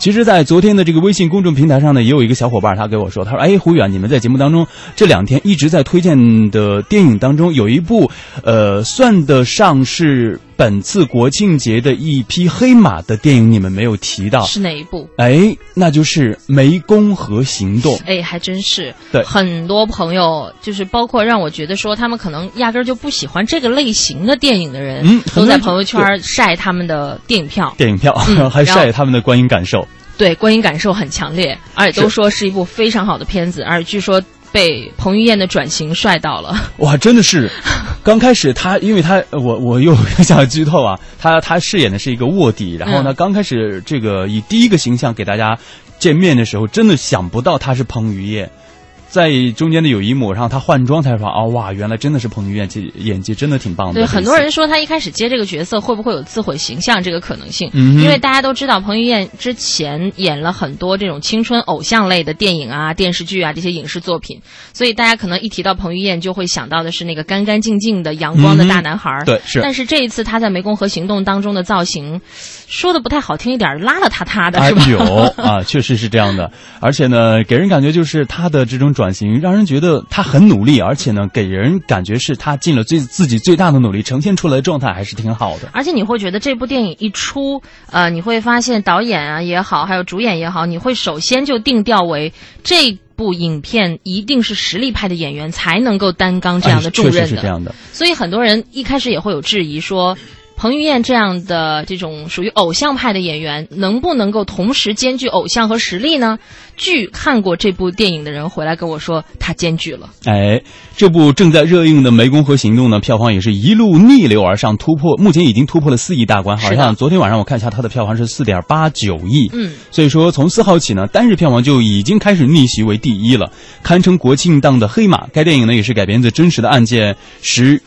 其实，在昨天的这个微信公众平台上呢，也有一个小伙伴，他给我说，他说：“哎，胡远，你们在节目当中这两天一直在推荐的电影当中，有一部，呃，算得上是本次国庆节的一匹黑马的电影，你们没有提到，是哪一部？哎，那就是《湄公河行动》。哎，还真是。对，很多朋友就是包括让我觉得说，他们可能压根儿就不喜欢这个类型的电影的人，嗯，都在朋友圈晒他们的电影票，电影票，还晒他们的观影感受。对，观影感受很强烈，而且都说是一部非常好的片子，而且据说被彭于晏的转型帅到了。哇，真的是！刚开始他，因为他，我我又想剧透啊，他他饰演的是一个卧底，然后呢，刚开始这个以第一个形象给大家见面的时候，真的想不到他是彭于晏。在中间的有一幕，然后他换装才说啊，哇，原来真的是彭于晏，这演技真的挺棒的。对，很多人说他一开始接这个角色会不会有自毁形象这个可能性？嗯，因为大家都知道彭于晏之前演了很多这种青春偶像类的电影啊、电视剧啊这些影视作品，所以大家可能一提到彭于晏就会想到的是那个干干净净的阳光的大男孩。对，是。但是这一次他在《湄公河行动》当中的造型，说的不太好听一点，邋邋遢遢的是吧？有啊，确实是这样的，而且呢，给人感觉就是他的这种转型让人觉得。他很努力，而且呢，给人感觉是他尽了最自己最大的努力，呈现出来的状态还是挺好的。而且你会觉得这部电影一出，呃，你会发现导演啊也好，还有主演也好，你会首先就定调为这部影片一定是实力派的演员才能够担纲这样的重任的。是这样的。所以很多人一开始也会有质疑说。彭于晏这样的这种属于偶像派的演员，能不能够同时兼具偶像和实力呢？据看过这部电影的人回来跟我说，他兼具了。哎，这部正在热映的《湄公河行动》呢，票房也是一路逆流而上，突破目前已经突破了四亿大关。好像昨天晚上我看一下，它的票房是四点八九亿。嗯，所以说从四号起呢，单日票房就已经开始逆袭为第一了，堪称国庆档的黑马。该电影呢，也是改编自真实的案件，十。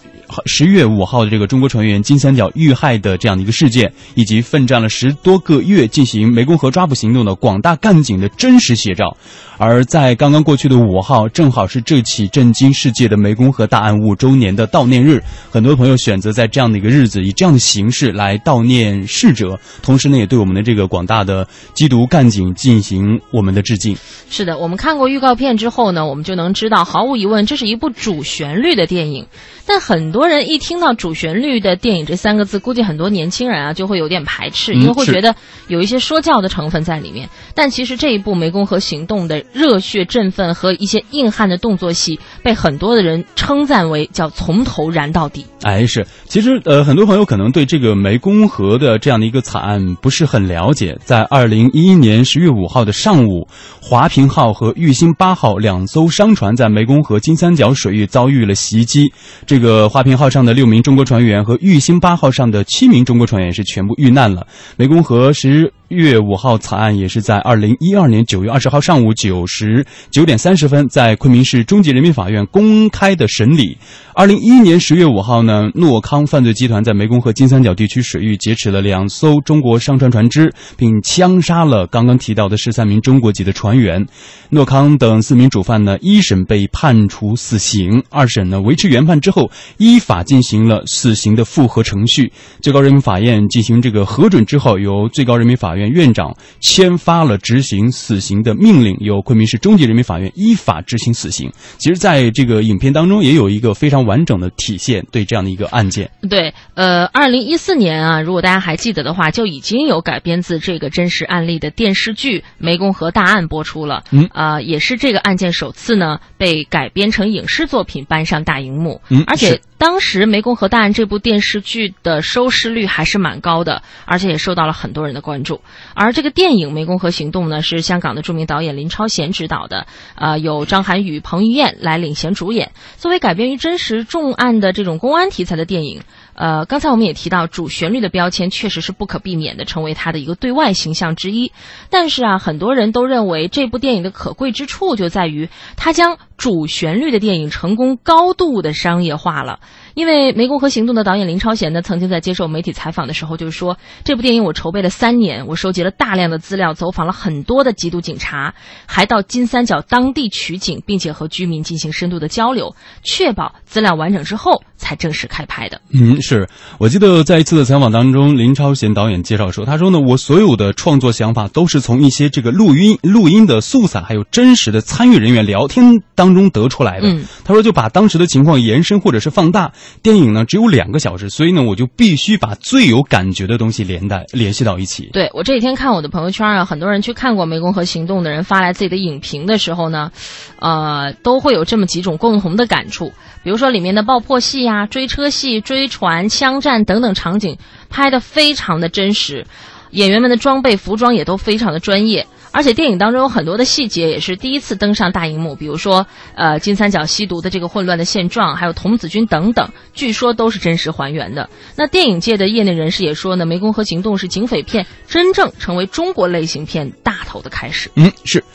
十月五号的这个中国船员金三角遇害的这样的一个事件，以及奋战了十多个月进行湄公河抓捕行动的广大干警的真实写照。而在刚刚过去的五号，正好是这起震惊世界的湄公河大案五周年的悼念日，很多朋友选择在这样的一个日子，以这样的形式来悼念逝者，同时呢，也对我们的这个广大的缉毒干警进行我们的致敬。是的，我们看过预告片之后呢，我们就能知道，毫无疑问，这是一部主旋律的电影。但很多人一听到“主旋律的电影”这三个字，估计很多年轻人啊就会有点排斥，因为会觉得有一些说教的成分在里面。但其实这一部《湄公河行动》的热血振奋和一些硬汉的动作戏，被很多的人称赞为叫从头燃到底。哎，是，其实呃，很多朋友可能对这个湄公河的这样的一个惨案不是很了解。在二零一一年十月五号的上午，华平号和玉兴八号两艘商船在湄公河金三角水域遭遇了袭击。这个华平号上的六名中国船员和玉兴八号上的七名中国船员是全部遇难了。湄公河十月五号惨案也是在二零一二年九月二十号上午九时九点三十分，在昆明市中级人民法院公开的审理。二零一一年十月五号呢，诺康犯罪集团在湄公河金三角地区水域劫持了两艘中国商船船只，并枪杀了刚刚提到的十三名中国籍的船员。诺康等四名主犯呢，一审被判处死刑，二审呢维持原判之后。依法进行了死刑的复核程序，最高人民法院进行这个核准之后，由最高人民法院院长签发了执行死刑的命令，由昆明市中级人民法院依法执行死刑。其实，在这个影片当中，也有一个非常完整的体现对这样的一个案件。对，呃，二零一四年啊，如果大家还记得的话，就已经有改编自这个真实案例的电视剧《湄公河大案》播出了。嗯，啊，也是这个案件首次呢被改编成影视作品搬上大荧幕。嗯，而且。当时《湄公河大案》这部电视剧的收视率还是蛮高的，而且也受到了很多人的关注。而这个电影《湄公河行动》呢，是香港的著名导演林超贤执导的，呃，有张涵予、彭于晏来领衔主演。作为改编于真实重案的这种公安题材的电影。呃，刚才我们也提到，主旋律的标签确实是不可避免的，成为他的一个对外形象之一。但是啊，很多人都认为这部电影的可贵之处就在于，它将主旋律的电影成功高度的商业化了。因为《湄公河行动》的导演林超贤呢，曾经在接受媒体采访的时候就是说，这部电影我筹备了三年，我收集了大量的资料，走访了很多的缉毒警察，还到金三角当地取景，并且和居民进行深度的交流，确保资料完整之后才正式开拍的。嗯，是我记得在一次的采访当中，林超贤导演介绍说，他说呢，我所有的创作想法都是从一些这个录音录音的素材，还有真实的参与人员聊天当中得出来的。嗯他说就把当时的情况延伸或者是放大。电影呢只有两个小时，所以呢我就必须把最有感觉的东西连带联系到一起。对我这几天看我的朋友圈啊，很多人去看过《湄公河行动》的人发来自己的影评的时候呢，呃，都会有这么几种共同的感触。比如说里面的爆破戏呀、追车戏、追船、枪战等等场景拍得非常的真实，演员们的装备、服装也都非常的专业。而且电影当中有很多的细节也是第一次登上大荧幕，比如说，呃，金三角吸毒的这个混乱的现状，还有童子军等等，据说都是真实还原的。那电影界的业内人士也说呢，《湄公河行动》是警匪片真正成为中国类型片大头的开始。嗯，是。